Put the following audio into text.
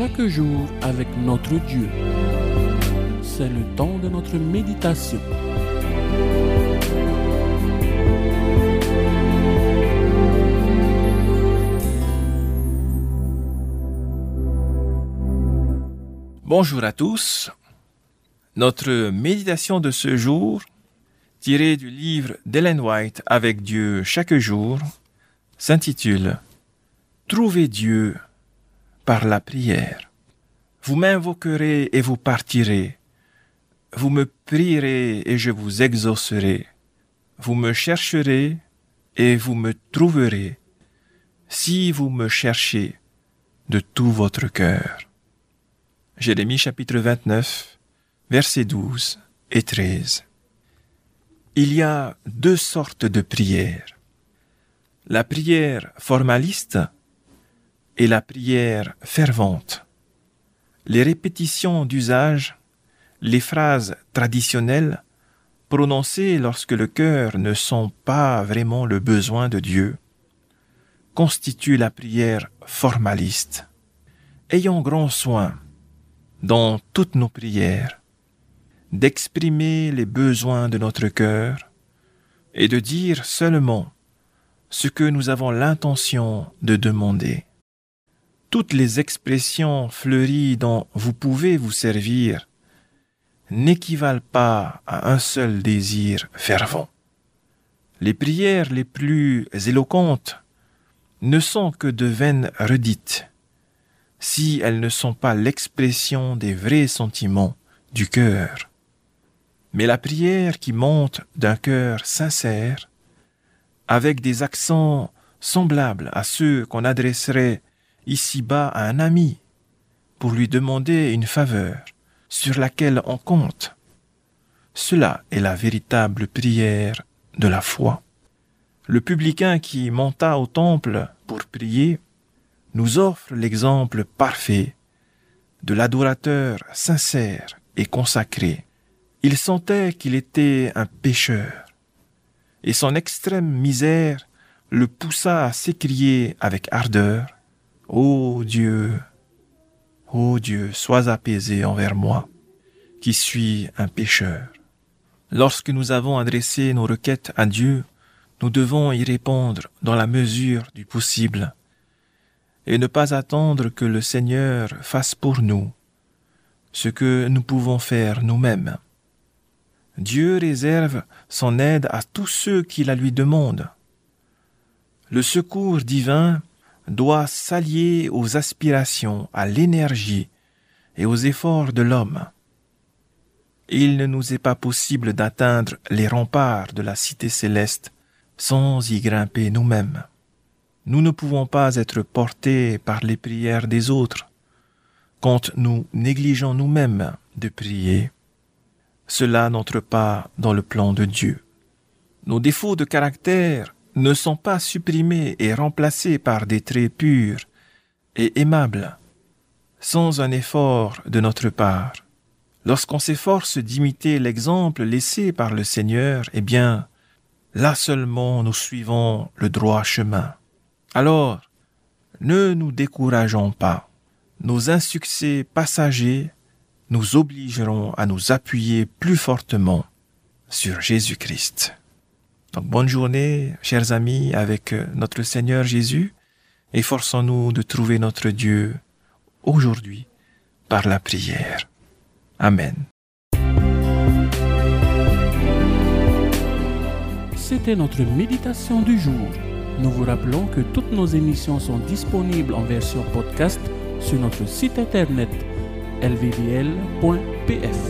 chaque jour avec notre Dieu. C'est le temps de notre méditation. Bonjour à tous. Notre méditation de ce jour, tirée du livre d'Ellen White Avec Dieu chaque jour, s'intitule Trouvez Dieu par la prière. Vous m'invoquerez et vous partirez. Vous me prierez et je vous exaucerai. Vous me chercherez et vous me trouverez si vous me cherchez de tout votre cœur. Jérémie chapitre 29, versets 12 et 13. Il y a deux sortes de prières. La prière formaliste et la prière fervente. Les répétitions d'usage, les phrases traditionnelles prononcées lorsque le cœur ne sent pas vraiment le besoin de Dieu, constituent la prière formaliste. Ayons grand soin dans toutes nos prières, d'exprimer les besoins de notre cœur et de dire seulement ce que nous avons l'intention de demander. Toutes les expressions fleuries dont vous pouvez vous servir n'équivalent pas à un seul désir fervent. Les prières les plus éloquentes ne sont que de vaines redites si elles ne sont pas l'expression des vrais sentiments du cœur. Mais la prière qui monte d'un cœur sincère, avec des accents semblables à ceux qu'on adresserait ici-bas à un ami, pour lui demander une faveur sur laquelle on compte. Cela est la véritable prière de la foi. Le publicain qui monta au temple pour prier nous offre l'exemple parfait de l'adorateur sincère et consacré. Il sentait qu'il était un pécheur, et son extrême misère le poussa à s'écrier avec ardeur Ô Dieu, ô Dieu, sois apaisé envers moi, qui suis un pécheur. Lorsque nous avons adressé nos requêtes à Dieu, nous devons y répondre dans la mesure du possible et ne pas attendre que le Seigneur fasse pour nous ce que nous pouvons faire nous-mêmes. Dieu réserve son aide à tous ceux qui la lui demandent. Le secours divin doit s'allier aux aspirations, à l'énergie et aux efforts de l'homme. Il ne nous est pas possible d'atteindre les remparts de la cité céleste sans y grimper nous-mêmes. Nous ne pouvons pas être portés par les prières des autres quand nous négligeons nous-mêmes de prier. Cela n'entre pas dans le plan de Dieu. Nos défauts de caractère ne sont pas supprimés et remplacés par des traits purs et aimables, sans un effort de notre part. Lorsqu'on s'efforce d'imiter l'exemple laissé par le Seigneur, eh bien, là seulement nous suivons le droit chemin. Alors, ne nous décourageons pas. Nos insuccès passagers nous obligeront à nous appuyer plus fortement sur Jésus-Christ. Donc bonne journée, chers amis, avec notre Seigneur Jésus, et forçons-nous de trouver notre Dieu aujourd'hui par la prière. Amen. C'était notre méditation du jour. Nous vous rappelons que toutes nos émissions sont disponibles en version podcast sur notre site internet lvdl.pf.